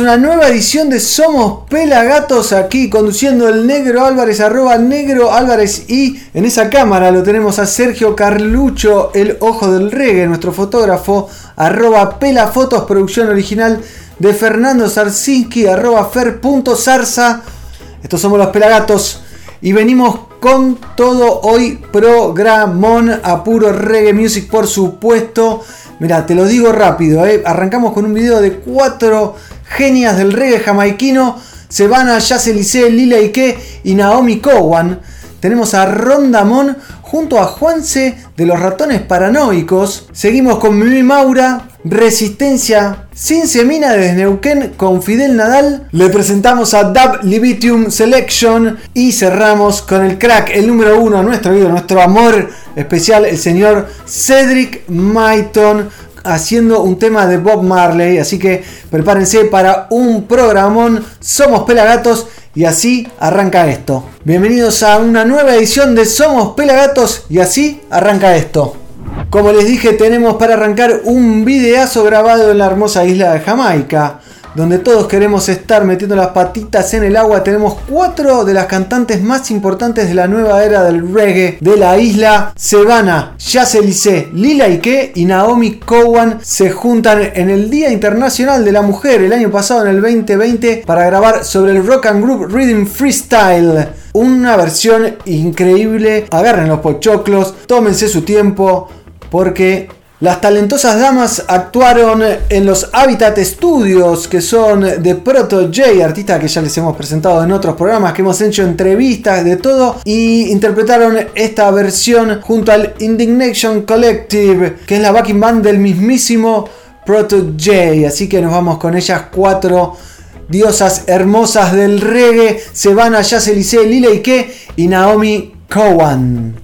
Una nueva edición de Somos Pelagatos aquí conduciendo el Negro Álvarez arroba Negro Álvarez y en esa cámara lo tenemos a Sergio Carlucho, el ojo del reggae, nuestro fotógrafo, arroba Pelafotos, producción original de Fernando Zarzinski, arroba fer.zarza. Estos somos los Pelagatos y venimos con todo hoy programón a puro reggae music por supuesto. Mira, te lo digo rápido, ¿eh? arrancamos con un video de cuatro genias del reggae jamaiquino, Sebana, Jazz Elise, Lila Ike y Naomi Cowan. Tenemos a Rondamón junto a Juanse de los ratones paranoicos. Seguimos con Mimi Maura, Resistencia sin semina desde Neuquén con Fidel Nadal. Le presentamos a Dub Libitium Selection y cerramos con el crack, el número uno, nuestro ídolo, nuestro amor especial, el señor Cedric Maiton haciendo un tema de Bob Marley. Así que prepárense para un programón. Somos Pelagatos y así arranca esto. Bienvenidos a una nueva edición de Somos Pelagatos y así arranca esto. Como les dije, tenemos para arrancar un videazo grabado en la hermosa isla de Jamaica, donde todos queremos estar metiendo las patitas en el agua. Tenemos cuatro de las cantantes más importantes de la nueva era del reggae de la isla. Sebana, Jazz Elise, Lila Ike y Naomi Cowan se juntan en el Día Internacional de la Mujer el año pasado, en el 2020, para grabar sobre el Rock and Group Rhythm Freestyle. Una versión increíble. Agarren los pochoclos, tómense su tiempo porque las talentosas damas actuaron en los Habitat Studios, que son de Proto J, artista que ya les hemos presentado en otros programas, que hemos hecho entrevistas de todo, y interpretaron esta versión junto al Indignation Collective, que es la backing band del mismísimo Proto J. Así que nos vamos con ellas cuatro diosas hermosas del reggae, Sebana, Jazz Elise, Lila Ike y Naomi Cowan.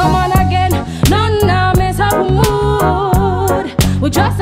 come on again. None now miss a mood. We just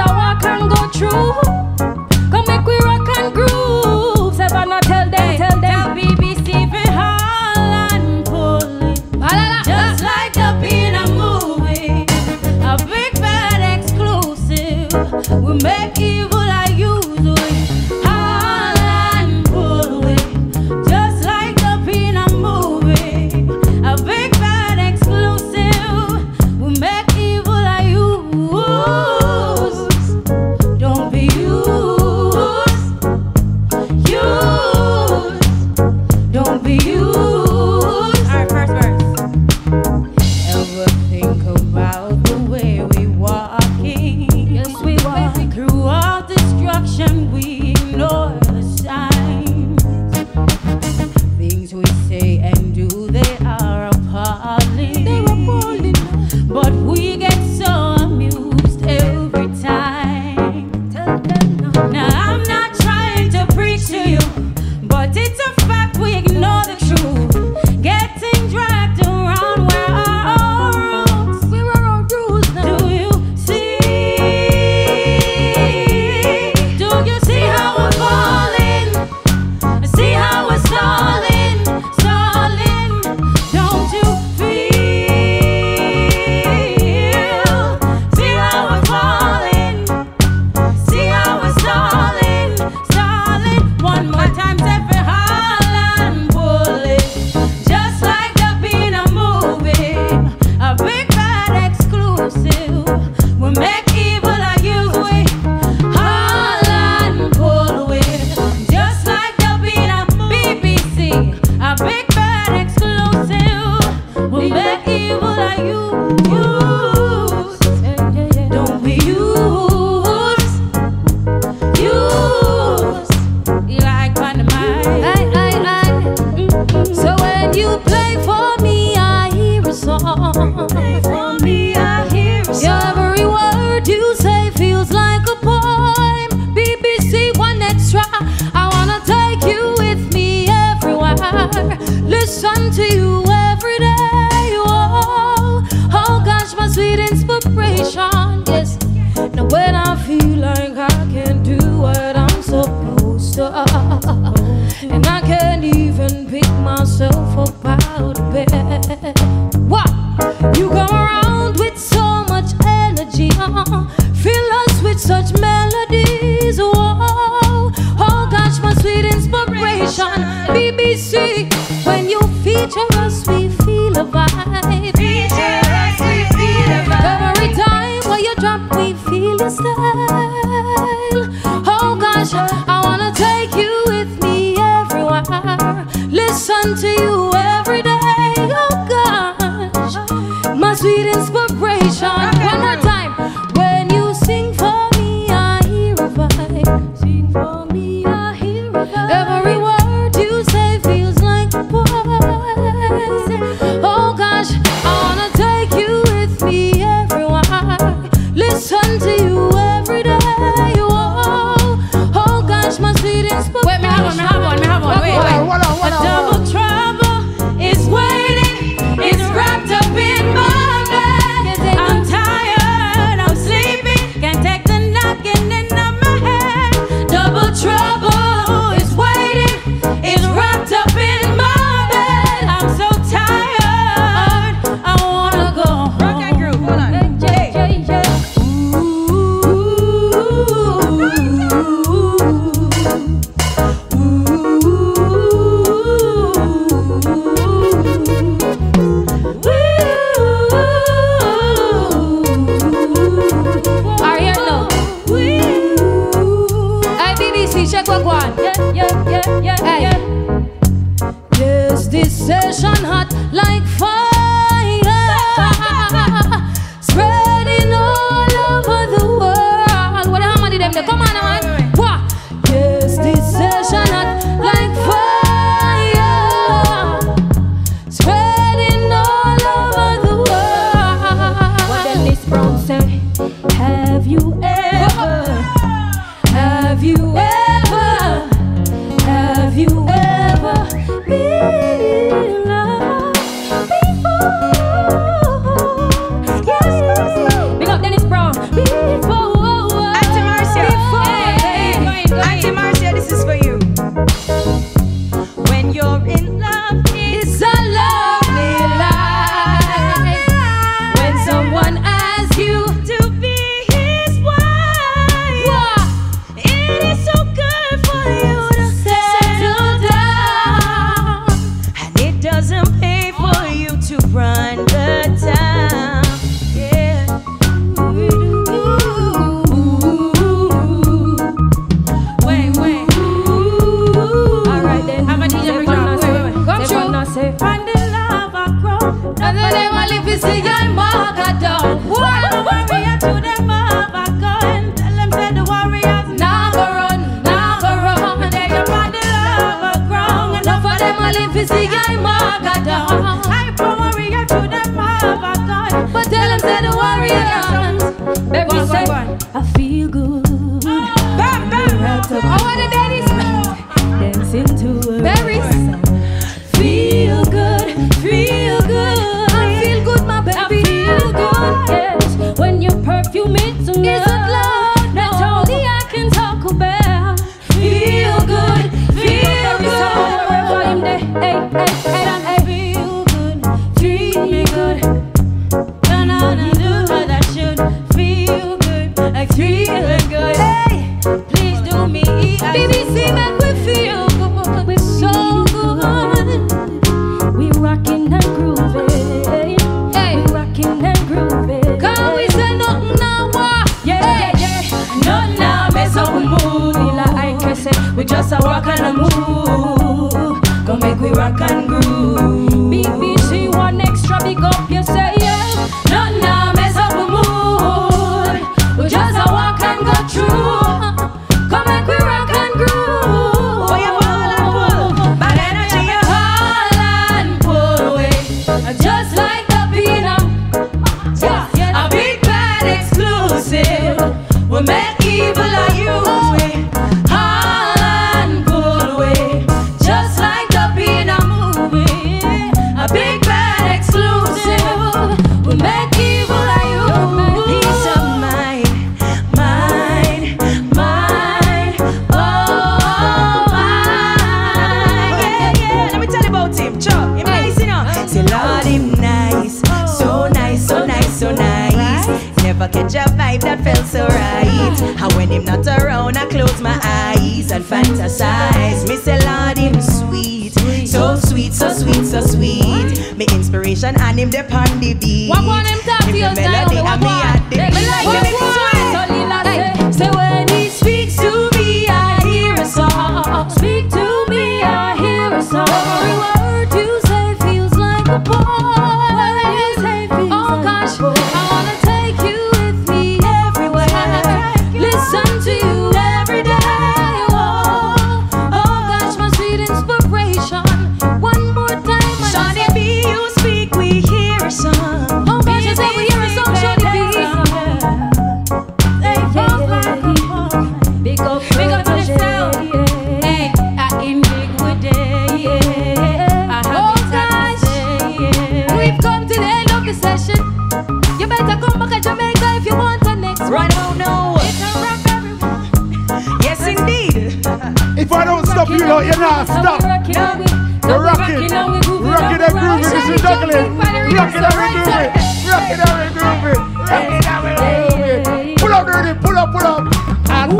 This is juggling. Rocking and we grooving. Rocking and we grooving. Rocking and we grooving. Pull up, dirty. Pull up, pull up. And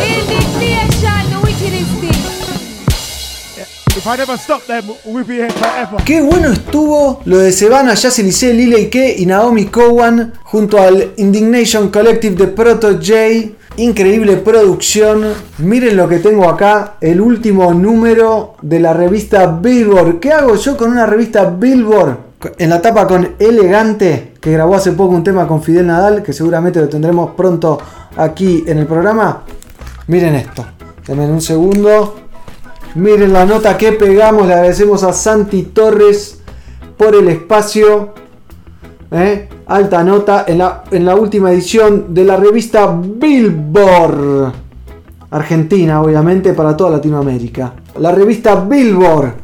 Indignation, the wickedest thing. if I never stop them, we'll be here forever. Qué bueno estuvo lo de Sebana, Yacel Licey, Lile Ike y Naomi Cowan junto al Indignation Collective de Proto J. Increíble producción. Miren lo que tengo acá, el último número de la revista Billboard. ¿Qué hago yo con una revista Billboard? En la tapa con Elegante, que grabó hace poco un tema con Fidel Nadal, que seguramente lo tendremos pronto aquí en el programa. Miren esto. Denme un segundo. Miren la nota que pegamos. Le agradecemos a Santi Torres por el espacio. ¿Eh? Alta nota en la, última edición de la revista Billboard. Argentina, obviamente, para toda Latinoamérica. La revista Billboard.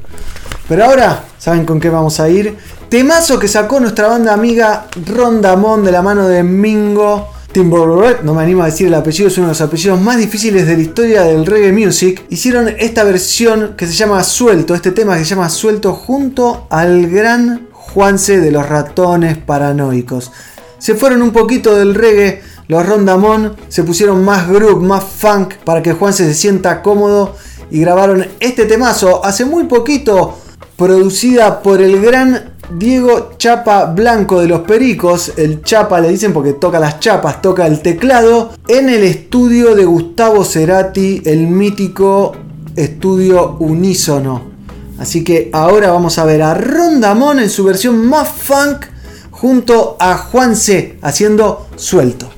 Pero ahora, ¿saben con qué vamos a ir? Temazo que sacó nuestra banda amiga Rondamón de la mano de Mingo. Timberlake, no me animo a decir el apellido, es uno de los apellidos más difíciles de la historia del reggae music. Hicieron esta versión que se llama Suelto, este tema que se llama Suelto junto al gran Juanse de los ratones paranoicos. Se fueron un poquito del reggae, los Rondamón se pusieron más groove, más funk para que Juanse se sienta cómodo y grabaron este temazo hace muy poquito, producida por el gran Diego Chapa Blanco de los Pericos, el Chapa le dicen porque toca las chapas, toca el teclado, en el estudio de Gustavo Cerati, el mítico estudio unísono. Así que ahora vamos a ver a Rondamón en su versión más funk junto a Juan C haciendo suelto.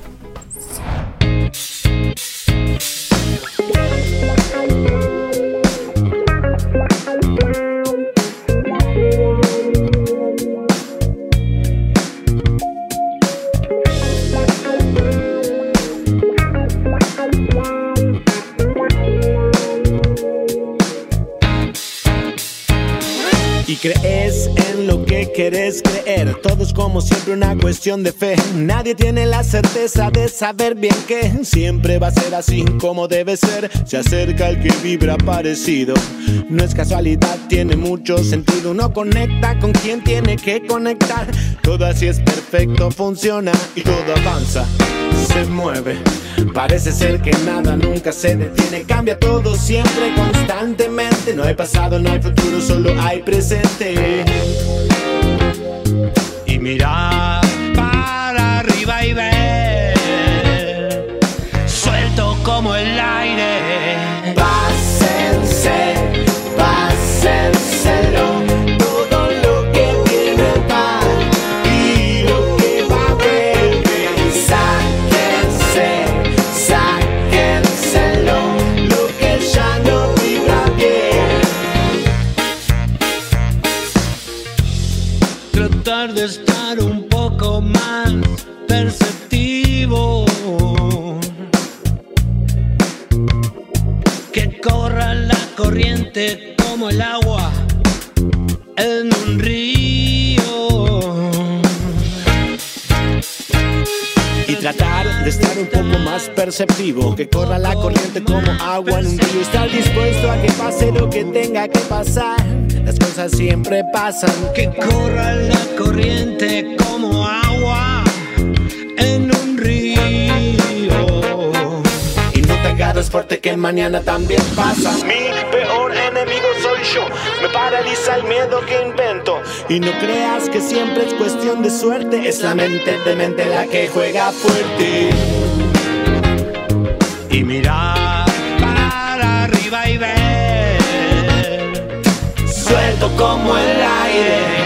Crees en lo que quieres creer. Todo es como siempre una cuestión de fe. Nadie tiene la certeza de saber bien que siempre va a ser así como debe ser. Se acerca el que vibra parecido. No es casualidad, tiene mucho sentido. Uno conecta con quien tiene que conectar. Todo así es perfecto, funciona y todo avanza, se mueve. Parece ser que nada nunca se detiene, cambia todo siempre, constantemente. No hay pasado, no hay futuro, solo hay presente. Y mirar para arriba y ver, Que corra la corriente como agua en un río. Estar dispuesto a que pase lo que tenga que pasar. Las cosas siempre pasan. Que corra la corriente como agua en un río. Y no te agarres fuerte que mañana también pasa. Mi peor enemigo soy yo. Me paraliza el miedo que invento. Y no creas que siempre es cuestión de suerte. Es la mente de mente la que juega fuerte. Suelto como el aire.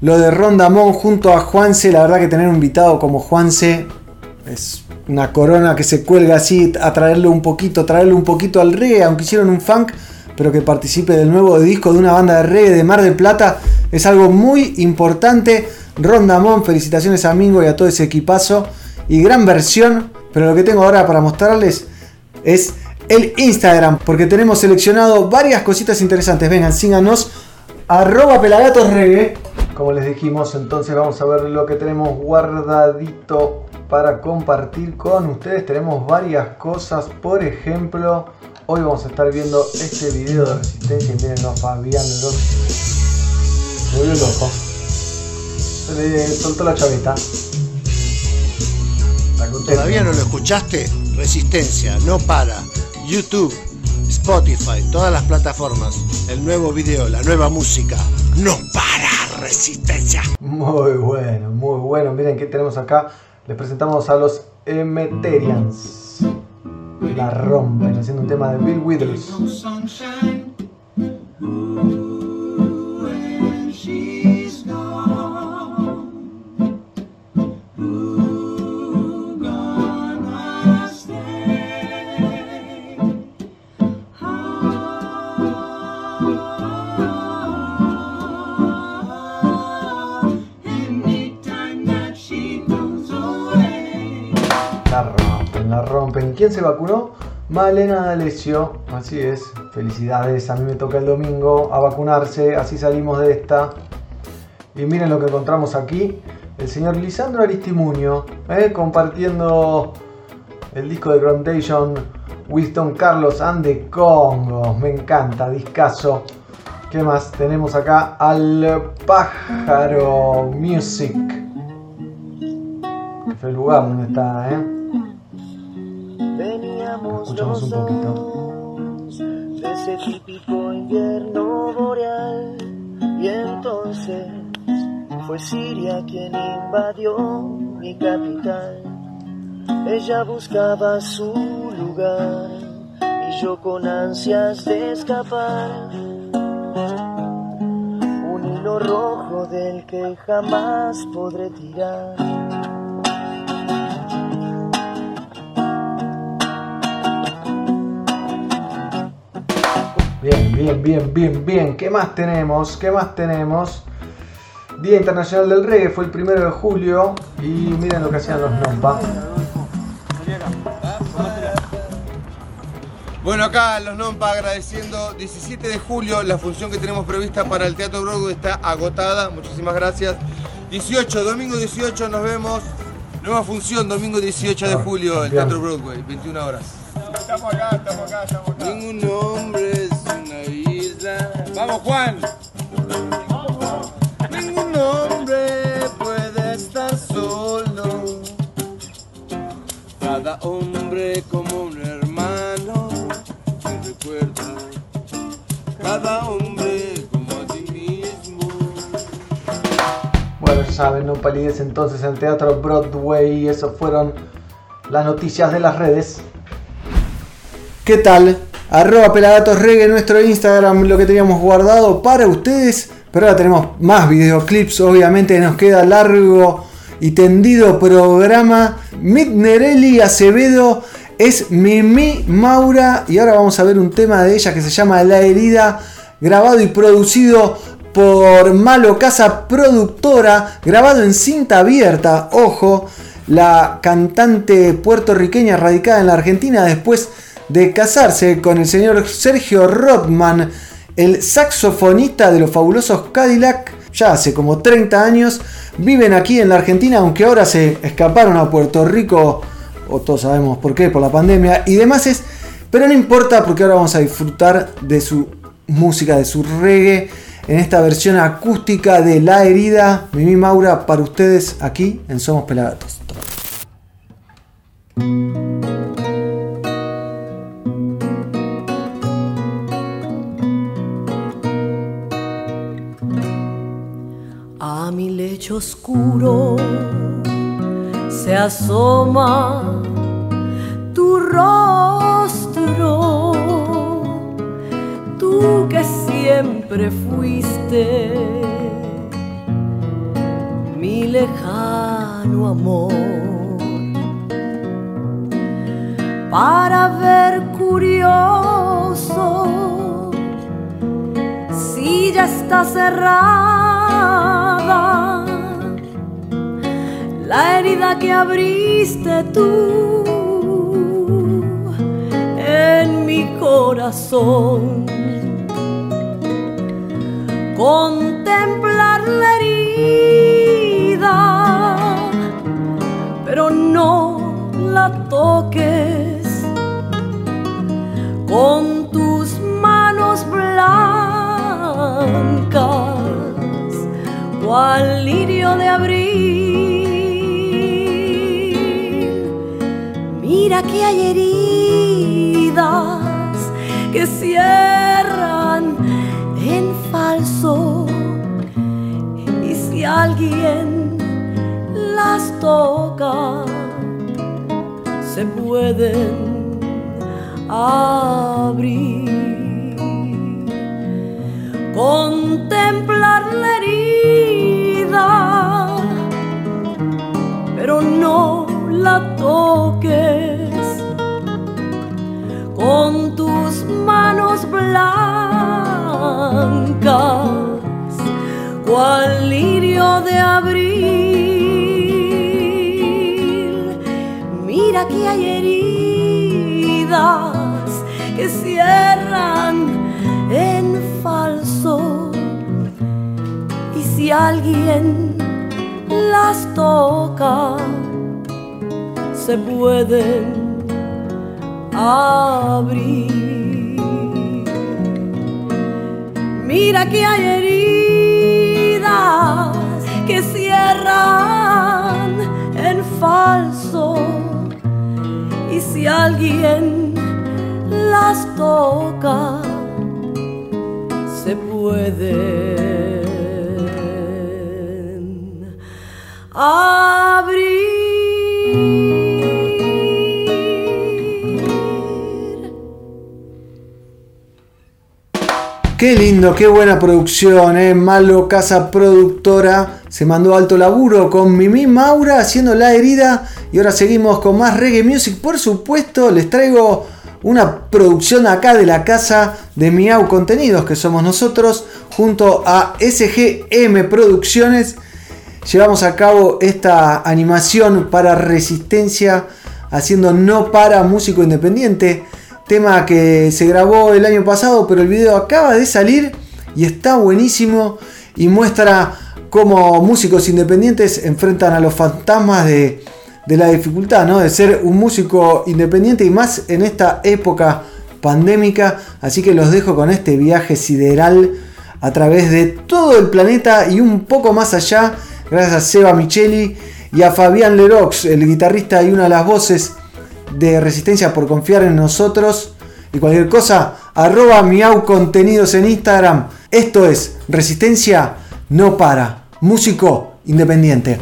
Lo de Rondamón junto a Juanse. La verdad que tener un invitado como Juanse es una corona que se cuelga así, a traerle un poquito, traerle un poquito al reggae, aunque hicieron un funk, pero que participe del nuevo disco de una banda de reggae de Mar del Plata es algo muy importante. Rondamón, felicitaciones a Mingo y a todo ese equipazo. Y gran versión, pero lo que tengo ahora para mostrarles es el Instagram, porque tenemos seleccionado varias cositas interesantes. Vengan, síganos, arroba pelagatosreggae. Como les dijimos, entonces vamos a ver lo que tenemos guardadito para compartir con ustedes. Tenemos varias cosas, por ejemplo, hoy vamos a estar viendo este video de resistencia. Miren, los Fabián, los... Se loco. Se le soltó la chavita. ¿Todavía no lo escuchaste? Resistencia, no para. YouTube, Spotify, todas las plataformas. El nuevo video, la nueva música. No para, Resistencia. Muy bueno, muy bueno. Miren qué tenemos acá. Les presentamos a los Emeterians. La rompen haciendo un tema de Bill Withers. ¿Quién se vacunó? Malena D'Alessio, así es, felicidades, a mí me toca el domingo a vacunarse, así salimos de esta. Y miren lo que encontramos aquí, el señor Lisandro Aristimuño, ¿eh? compartiendo el disco de Groundation Winston Carlos and the Congos, me encanta, discaso. ¿Qué más? Tenemos acá al pájaro Music. Este es el lugar donde está, ¿eh? Escuchamos un poquito. de ese típico invierno boreal y entonces fue Siria quien invadió mi capital. Ella buscaba su lugar y yo con ansias de escapar. Un hilo rojo del que jamás podré tirar. Bien, bien, bien, bien, bien. ¿Qué más tenemos? ¿Qué más tenemos? Día Internacional del Reggae fue el primero de julio y miren lo que hacían los Nompa. Bueno, acá los Nompa agradeciendo 17 de julio, la función que tenemos prevista para el Teatro Broadway está agotada, muchísimas gracias. 18, domingo 18 nos vemos, nueva función, domingo 18 de julio, el. Teatro Broadway, 21 horas. Estamos acá, estamos acá, estamos acá. Ningún isla. Vamos Juan. Ningún hombre puede estar solo. Cada hombre como un hermano te recuerda. Cada hombre como a ti mismo. Bueno, ya saben, no palidez entonces en el Teatro Broadway y eso fueron las noticias de las redes. ¿Qué tal? Arroba Pelagatos Reggae, nuestro Instagram, lo que teníamos guardado para ustedes. Pero ahora tenemos más videoclips, obviamente nos queda largo y tendido programa. Mitnerelli Acevedo es Mimi Maura y ahora vamos a ver un tema de ella que se llama La herida, grabado y producido por Malo Casa Productora, grabado en cinta abierta, ojo, la cantante puertorriqueña radicada en la Argentina después de casarse con el señor Sergio Rothman, el saxofonista de los fabulosos Cadillac, ya hace como 30 años, viven aquí en la Argentina, aunque ahora se escaparon a Puerto Rico, o todos sabemos por qué, por la pandemia y demás es, pero no importa porque ahora vamos a disfrutar de su música, de su reggae, en esta versión acústica de La Herida, Mimi Maura, para ustedes aquí en Somos Pelagatos. Oscuro se asoma tu rostro, tú que siempre fuiste mi lejano amor. Para ver curioso si ya está cerrada la herida que abriste tú en mi corazón. Contemplar la herida, pero no la toques con tus manos blancas, cual lirio de abril. Mira que hay heridas que cierran en falso y si alguien las toca se pueden abrir. Mira que hay heridas cierran en falso. Y si alguien las toca, se pueden abrir. Mira que hay heridas en falso. Y si alguien las toca, se pueden abrir. Qué lindo, qué buena producción, eh. Malo Casa Productora se mandó alto laburo con Mimi Maura haciendo la herida. Y ahora seguimos con más reggae music. Por supuesto, les traigo una producción acá de la casa de Miau Contenidos, que somos nosotros, junto a SGM Producciones. Llevamos a cabo esta animación para Resistencia, haciendo No Para Músico Independiente. Tema que se grabó el año pasado, pero el video acaba de salir y está buenísimo y muestra cómo músicos independientes enfrentan a los fantasmas de, la dificultad, ¿no? De ser un músico independiente y más en esta época pandémica. Así que los dejo con este viaje sideral a través de todo el planeta y un poco más allá. Gracias a Seba Micheli y a Fabián Lerox, el guitarrista y una de las voces de Resistencia por confiar en nosotros. Y cualquier cosa, arroba miau contenidos en Instagram. Esto es Resistencia no para. Músico independiente.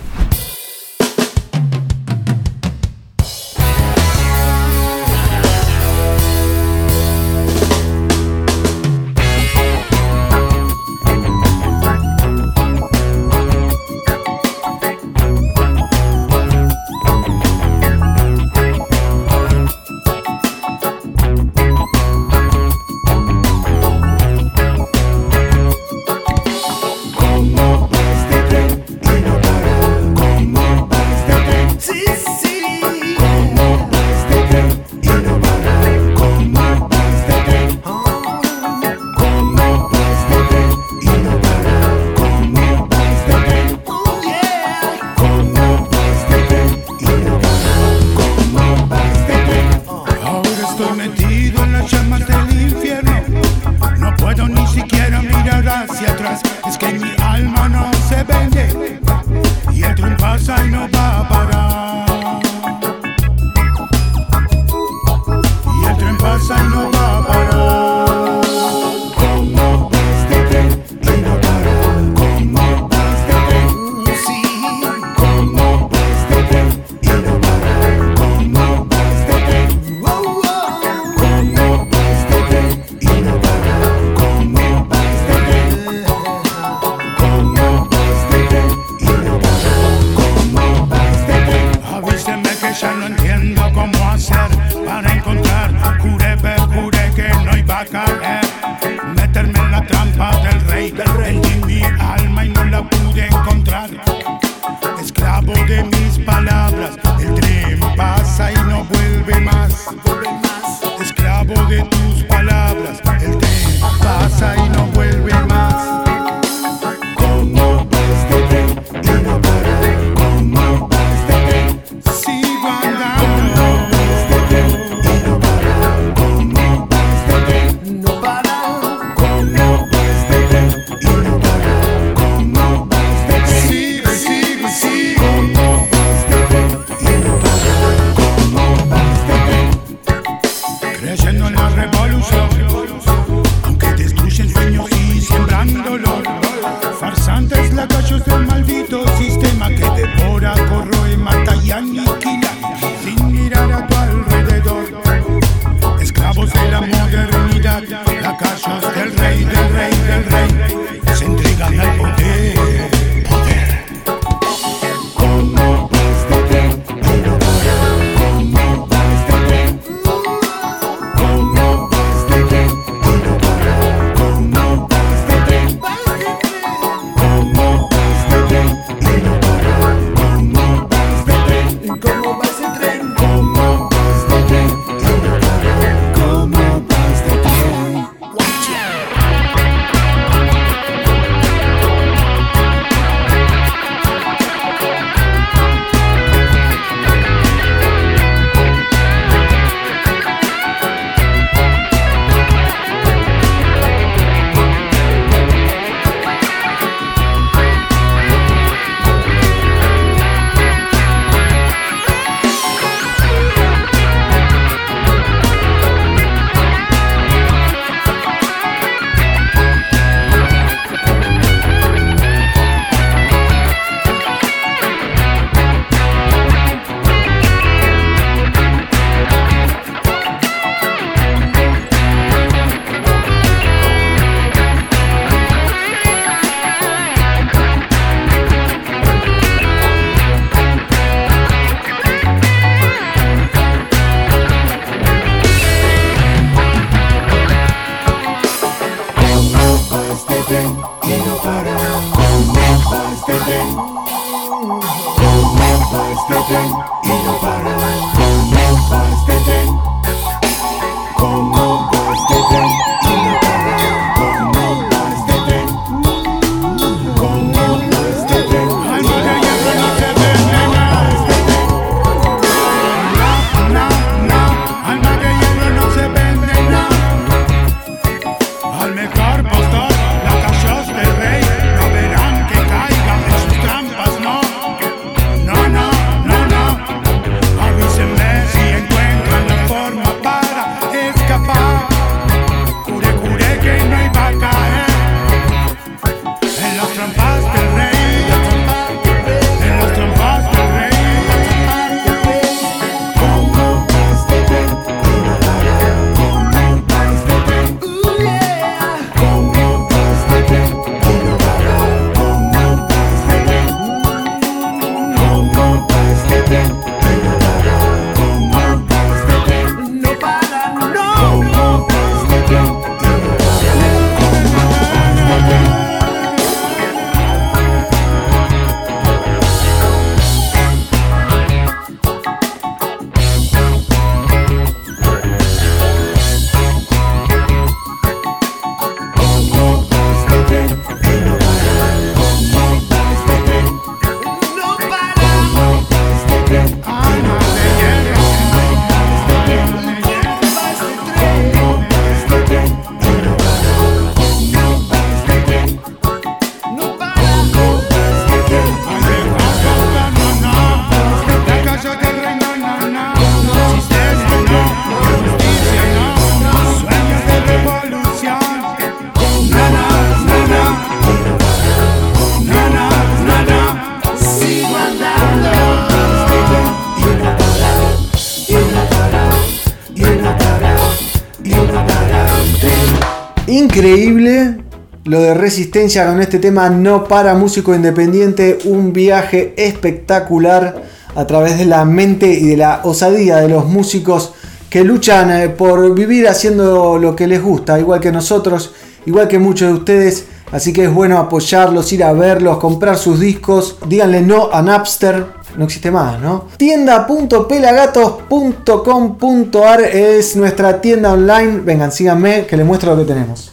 Increíble lo de resistencia con este tema no para músico independiente, un viaje espectacular a través de la mente y de la osadía de los músicos que luchan eh, por vivir haciendo lo que les gusta, igual que nosotros, igual que muchos de ustedes. Así que es bueno apoyarlos, ir a verlos, comprar sus discos. Díganle no a Napster. No existe más, ¿no? Tienda.pelagatos.com.ar es nuestra tienda online. Vengan, síganme que les muestro lo que tenemos.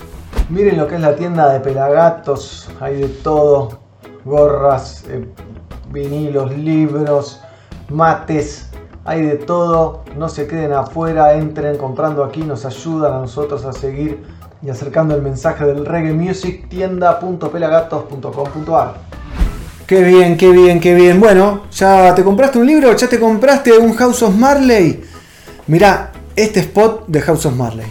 Miren lo que es la tienda de Pelagatos. Hay de todo. Gorras, eh, vinilos, libros, mates. Hay de todo. No se queden afuera. Entren comprando aquí. Nos ayudan a nosotros a seguir y acercando el mensaje del reggae music. Tienda.pelagatos.com.ar Qué bien, qué bien, qué bien. Bueno, ¿ya te compraste un libro? ¿Ya te compraste un House of Marley? Mirá, este spot de House of Marley.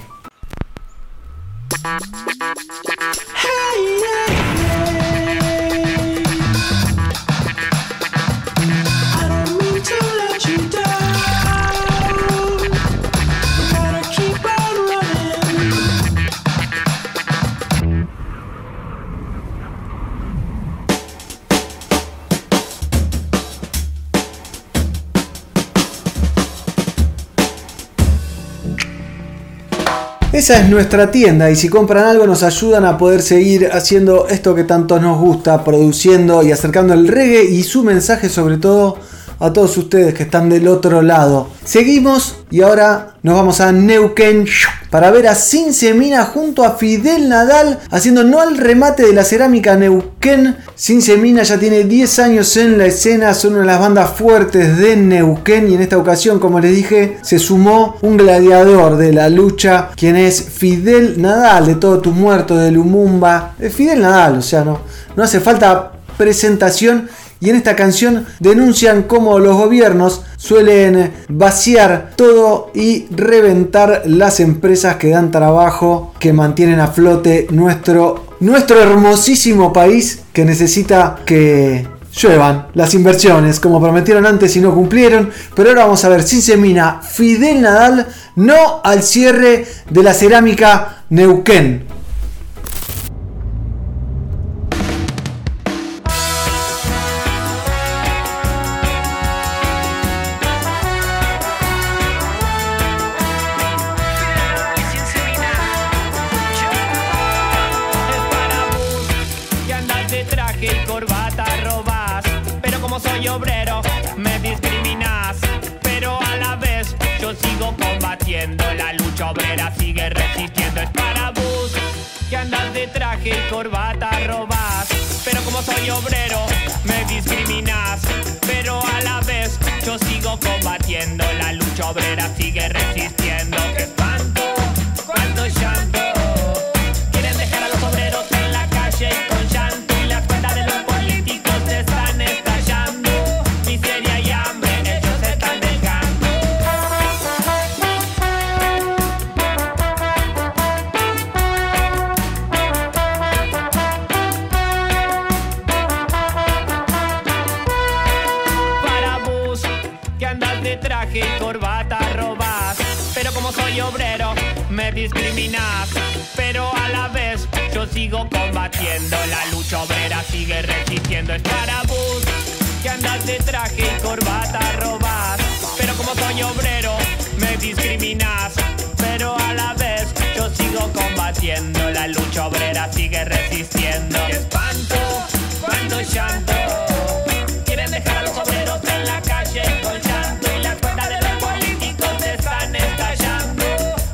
Esa es nuestra tienda y si compran algo nos ayudan a poder seguir haciendo esto que tanto nos gusta, produciendo y acercando el reggae y su mensaje sobre todo a todos ustedes que están del otro lado. Seguimos y ahora nos vamos a Neuquén para ver a Semina junto a Fidel Nadal haciendo no al remate de la cerámica Neuquén. Semina ya tiene 10 años en la escena, son una de las bandas fuertes de Neuquén y en esta ocasión, como les dije, se sumó un gladiador de la lucha, quien es Fidel Nadal, de todos tus muertos, de Lumumba. Es Fidel Nadal, o sea, no, no hace falta presentación y en esta canción denuncian cómo los gobiernos suelen vaciar todo y reventar las empresas que dan trabajo, que mantienen a flote nuestro, nuestro hermosísimo país que necesita que lluevan las inversiones como prometieron antes y no cumplieron. Pero ahora vamos a ver sin semina Fidel Nadal no al cierre de la cerámica Neuquén. Soy obrero, me discriminas. Pero a la vez yo sigo combatiendo. La lucha obrera sigue resistiendo. Combatiendo. La lucha obrera sigue resistiendo. Es para vos que andas de traje y corbata robás. Pero como soy obrero, me discriminas. Pero a la vez yo sigo combatiendo. La lucha obrera sigue resistiendo. ¡Qué espanto! ¡Cuánto llanto! Quieren dejar a los obreros en la calle con llanto y las cuentas de los políticos están estallando.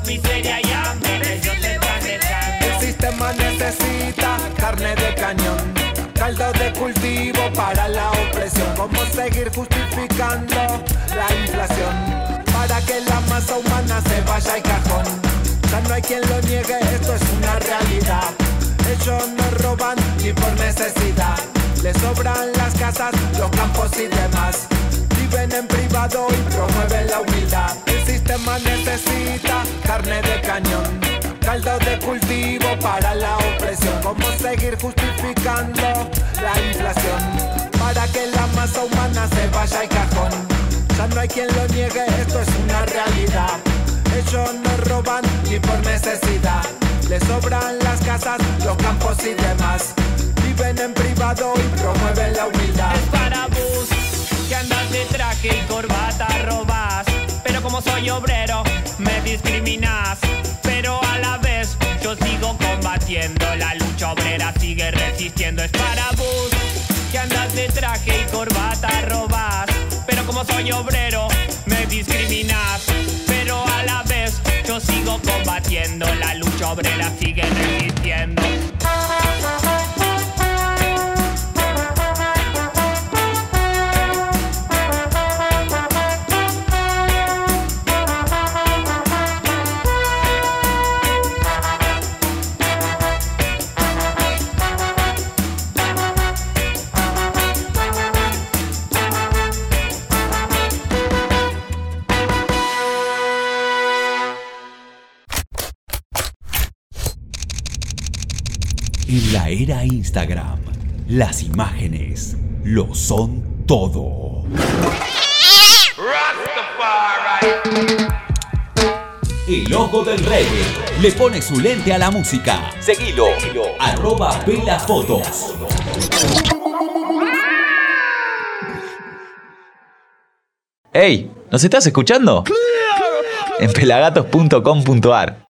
Miseria y hambre, ellos están dejando. El sistema necesita cañón, de cultivo para la opresión. ¿Cómo seguir justificando la inflación? Para que la masa humana se vaya al cajón. Ya no hay quien lo niegue, esto es una realidad. Ellos no roban ni por necesidad. Les sobran las casas, los campos y demás. Viven en privado y promueven la humildad. El sistema necesita carne de cañón, caldo de cultivo para la opresión. ¿Cómo seguir justificando la inflación? Para que la masa humana se vaya al cajón. Ya no hay quien lo niegue, esto es una realidad. Ellos no roban ni por necesidad. Les sobran las casas, los campos y demás. Viven en privado y promueven la humildad. Es para vos que andas de traje y corbata robás. Pero como soy obrero, me discriminas. Combatiendo. La lucha obrera sigue resistiendo. Es para vos que andas de traje y corbata robás. Pero como soy obrero, me discriminas. Pero a la vez yo sigo combatiendo. La lucha obrera sigue resistiendo. Era Instagram, las imágenes lo son todo. El ojo del reggae le pone su lente a la música. Seguilo. Arroba Pelafotos. ¡Ey! ¿Nos estás escuchando? En pelagatos.com.ar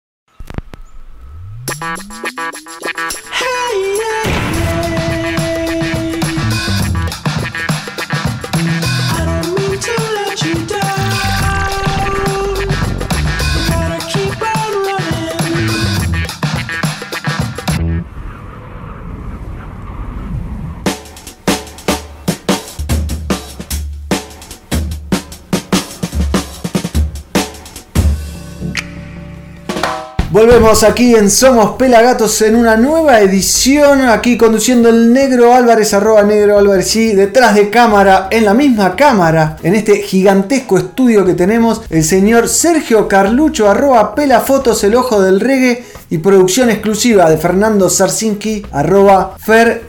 Volvemos aquí en Somos Pelagatos en una nueva edición. Aquí conduciendo el negro Álvarez, arroba negro Álvarez y detrás de cámara, en la misma cámara, en este gigantesco estudio que tenemos, el señor Sergio Carlucho, arroba pelafotos, el ojo del reggae y producción exclusiva de Fernando Sarsinki, arroba Fer.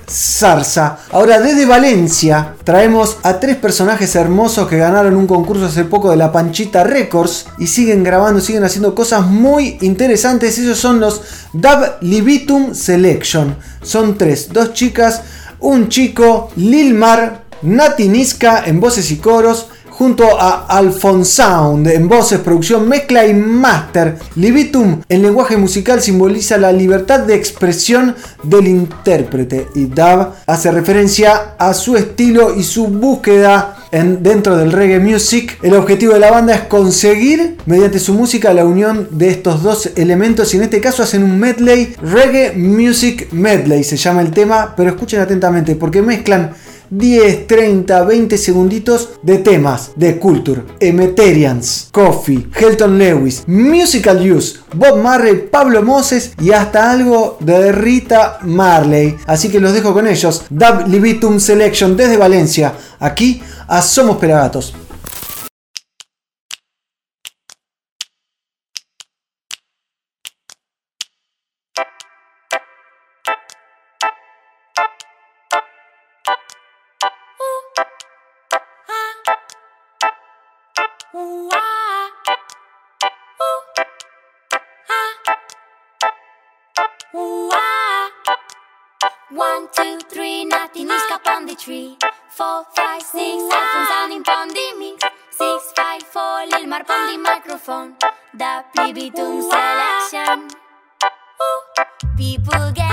Ahora desde Valencia traemos a tres personajes hermosos que ganaron un concurso hace poco de la Panchita Records y siguen grabando, siguen haciendo cosas muy interesantes. Ellos son los Dab Libitum Selection. Son tres, dos chicas, un chico, Lilmar, Nati Niska en voces y coros, junto a Alfonsound en voces, producción, mezcla y master. Libitum en lenguaje musical simboliza la libertad de expresión del intérprete y Dab hace referencia a su estilo y su búsqueda en, dentro del reggae music. El objetivo de la banda es conseguir, mediante su música, la unión de estos dos elementos. Y en este caso hacen un medley, reggae music medley se llama el tema. Pero escuchen atentamente porque mezclan 10, 30, 20 segunditos de temas de Culture, Emeterians, Coffee, Helton Lewis, Musical Use, Bob Marley, Pablo Moses y hasta algo de Rita Marley. Así que los dejo con ellos. Dub Libitum Selection desde Valencia. Aquí a Somos Pelagatos. One, two, three, nothing is up on the tree. Four, five, six, iPhone sounding pon the mix. Six, five, four, Lil Mar the microphone. The Plibitum selection. Ooh. People get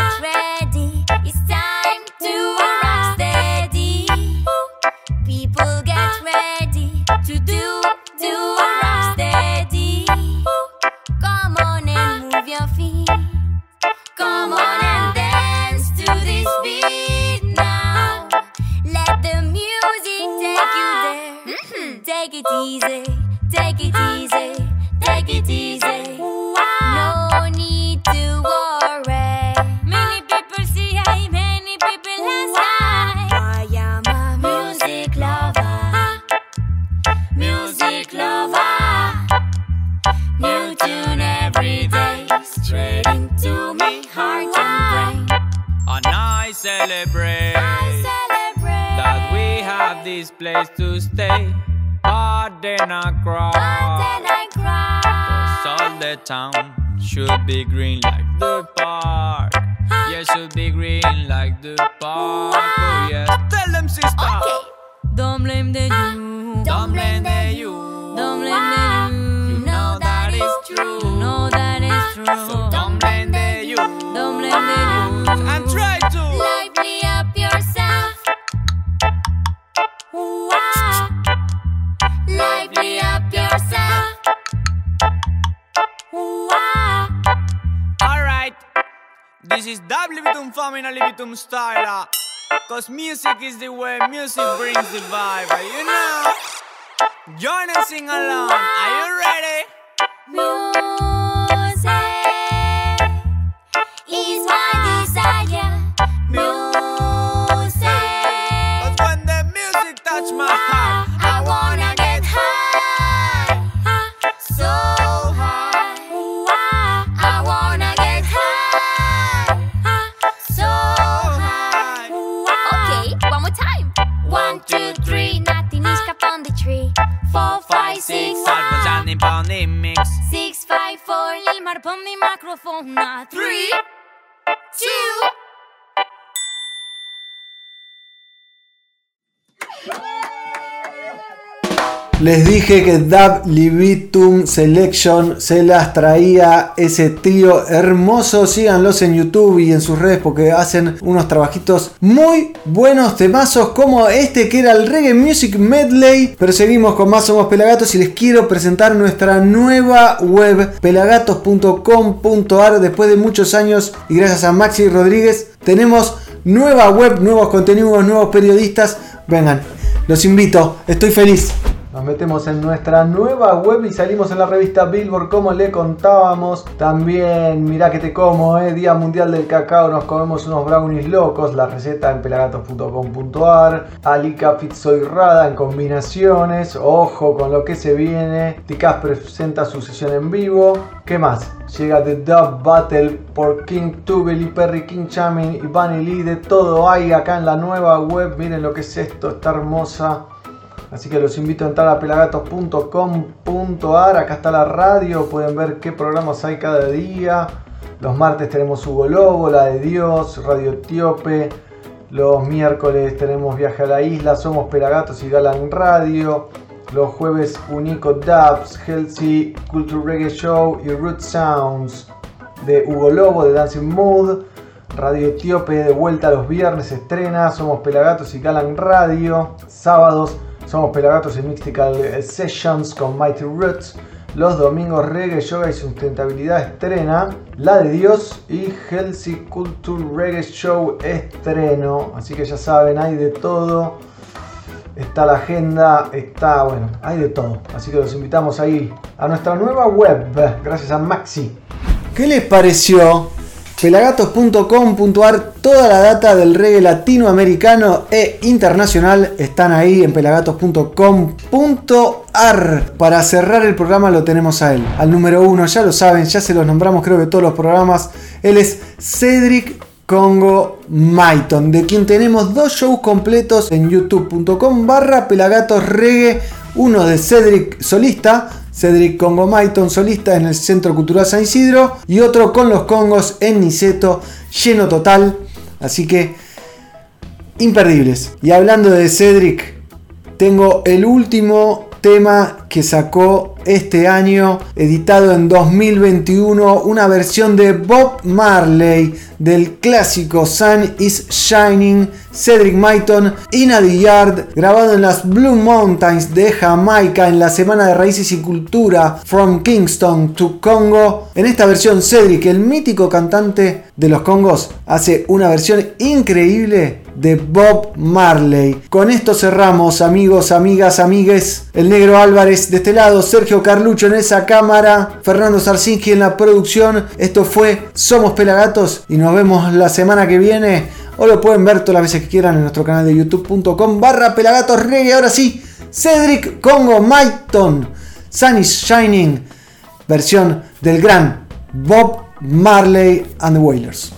place to stay. But then I cry. Cause all the town should be green like the park. Yeah, should be green like the park. Oh, yes. Tell them, sister. Okay. Don't blame the you. Don't blame the you. Don't blame the you. You know that is true. You know that is true. So don't blame the you. Don't blame the you. And try to lively W Libitum Famina Libitum Style. Uh, Cause music is the way music brings the vibe, uh, you know. Join and sing along. Are you ready? Mix. six, five, four. Lil Mar pon the microphone. Now three, two. Les dije que Dab Libitum Selection se las traía ese tío hermoso. Síganlos en YouTube y en sus redes porque hacen unos trabajitos muy buenos temazos como este que era el Reggae Music Medley. Pero seguimos con más Somos Pelagatos y les quiero presentar nuestra nueva web pelagatos.com.ar. Después de muchos años y gracias a Maxi Rodríguez tenemos nueva web, nuevos contenidos, nuevos periodistas. Vengan, los invito, estoy feliz. Nos metemos en nuestra nueva web y salimos en la revista Billboard como le contábamos. También, mirá que te como, eh, Día Mundial del Cacao, nos comemos unos brownies locos. La receta en pelagatos.com.ar. Alica Fitzoirrada en combinaciones. Ojo con lo que se viene. Ticas presenta su sesión en vivo. ¿Qué más? Llega The Dub Battle por King Tubel y Perry King Chamin y Bunny Lee. De todo hay acá en la nueva web. Miren lo que es esto, está hermosa. Así que los invito a entrar a pelagatos.com.ar. Acá está la radio, pueden ver qué programas hay cada día. Los martes tenemos Hugo Lobo, La de Dios, Radio Etíope. Los miércoles tenemos Viaje a la Isla, Somos Pelagatos y Galan Radio. Los jueves Unico Dubs, Healthy Culture Reggae Show y Root Sounds de Hugo Lobo de Dancing Mood. Radio Etíope de vuelta los viernes estrena, Somos Pelagatos y Galan Radio. Sábados Somos Pelagatos y Mystical Sessions con Mighty Roots. Los domingos Reggae, Yoga y Sustentabilidad estrena La de Dios y Healthy Culture Reggae Show estreno. Así que ya saben, hay de todo. Está la agenda, está, bueno, hay de todo. Así que los invitamos ahí a nuestra nueva web, gracias a Maxi. ¿Qué les pareció? Pelagatos.com.ar, toda la data del reggae latinoamericano e internacional están ahí en pelagatos.com.ar. Para cerrar el programa lo tenemos a él, al número uno, ya lo saben, ya se los nombramos creo que todos los programas. Él es Cedric Congo Maiton, de quien tenemos dos shows completos en youtube.com barra pelagatos reggae, uno de Cedric solista, Cedric Congo Maiton solista en el Centro Cultural San Isidro y otro con los Congos en Niceto, lleno total, así que imperdibles. Y hablando de Cedric, tengo el último tema que sacó este año, editado en 2021, una versión de Bob Marley del clásico Sun is Shining, Cedric Maiton, In the Yard, grabado en las Blue Mountains de Jamaica en la Semana de Raíces y Cultura From Kingston to Congo. En esta versión, Cedric, el mítico cantante de los Congos, hace una versión increíble de Bob Marley. Con esto cerramos, amigos, amigas, amigues. El negro Álvarez de este lado, Sergio Carlucho en esa cámara, Fernando Sarsinski en la producción. Esto fue Somos Pelagatos y nos vemos la semana que viene. O lo pueden ver todas las veces que quieran en nuestro canal de youtube.com barra pelagatos reggae. Ahora sí, Cedric Congo Maiton, Sun is Shining, versión del gran Bob Marley and the Wailers.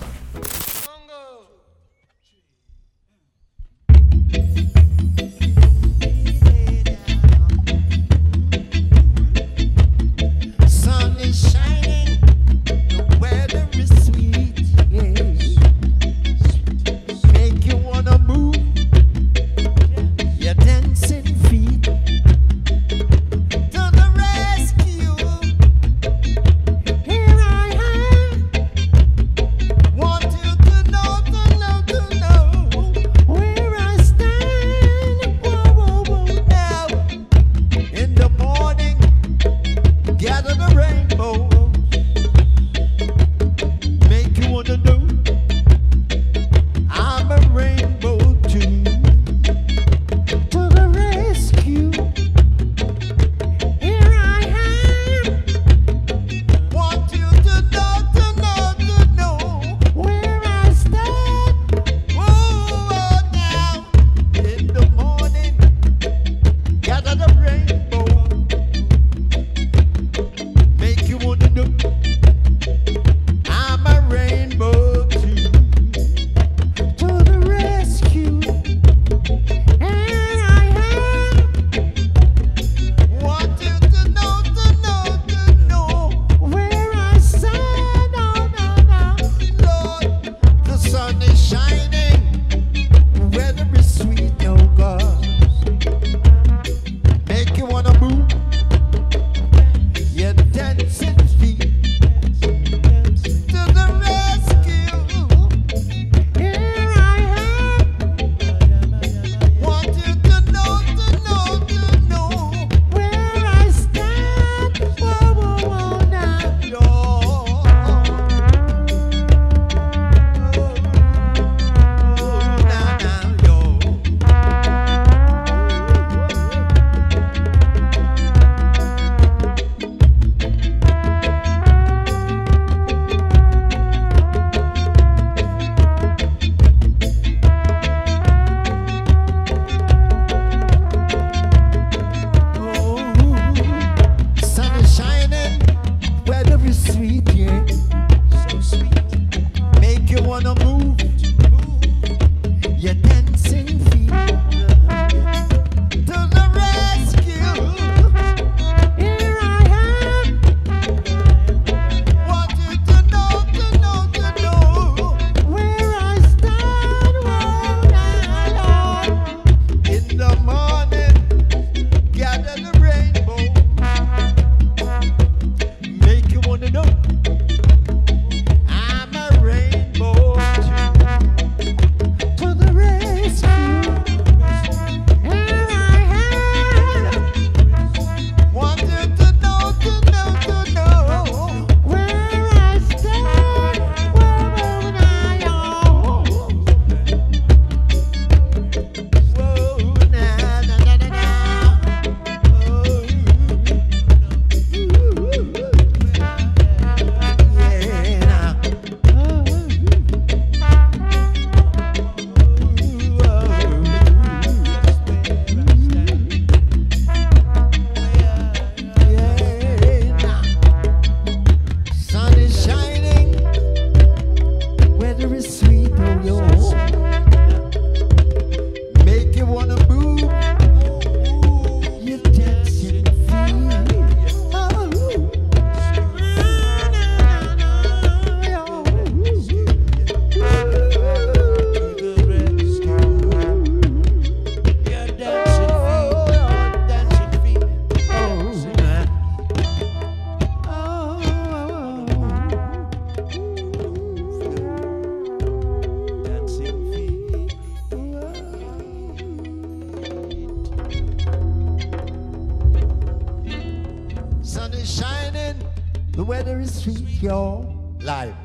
Weather is sweet, yo. Live.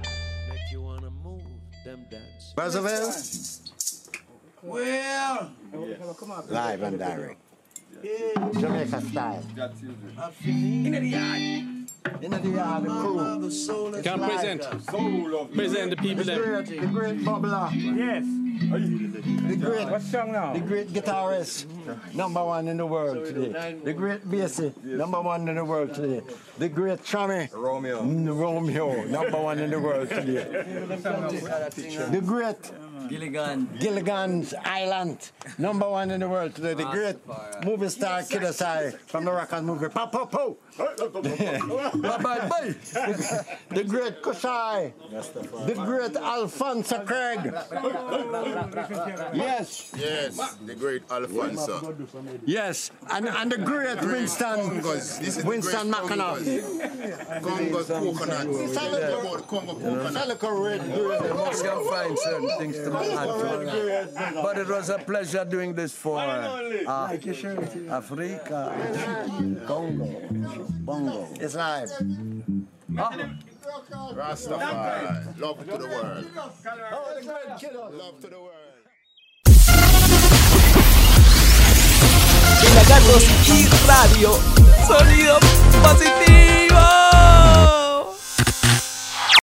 Roosevelt. Well, Live and direct. Jamaica style. in the yard. In the yard, the crew. Can I present? Present the people The great, the great bubbler. Yes. The great, What song now? the great guitarist, number one in the world today. The great bassy, number one in the world today. The great Tommy, Romeo, Romeo, number one in the world today. The great Gilligan. Gilligan's Island, number one in the world today. The ah, great movie star Kid Asai from the rock and movie. Bye, bye, bye. The great Kushai. The great Alfonso Craig. Yes. Yes, the great Alfonso. Yes, and, and the great Winston, Congos. This is the Winston great McAnuff. Congo coconut. Congo coconut. Salico red, You can find certain things to add to. But it was a pleasure doing this for uh, Africa, Congo, Bongo. It's live. Rastafari. Love to the world. Love to the world. Pelagatos y radio. Sonido positivo.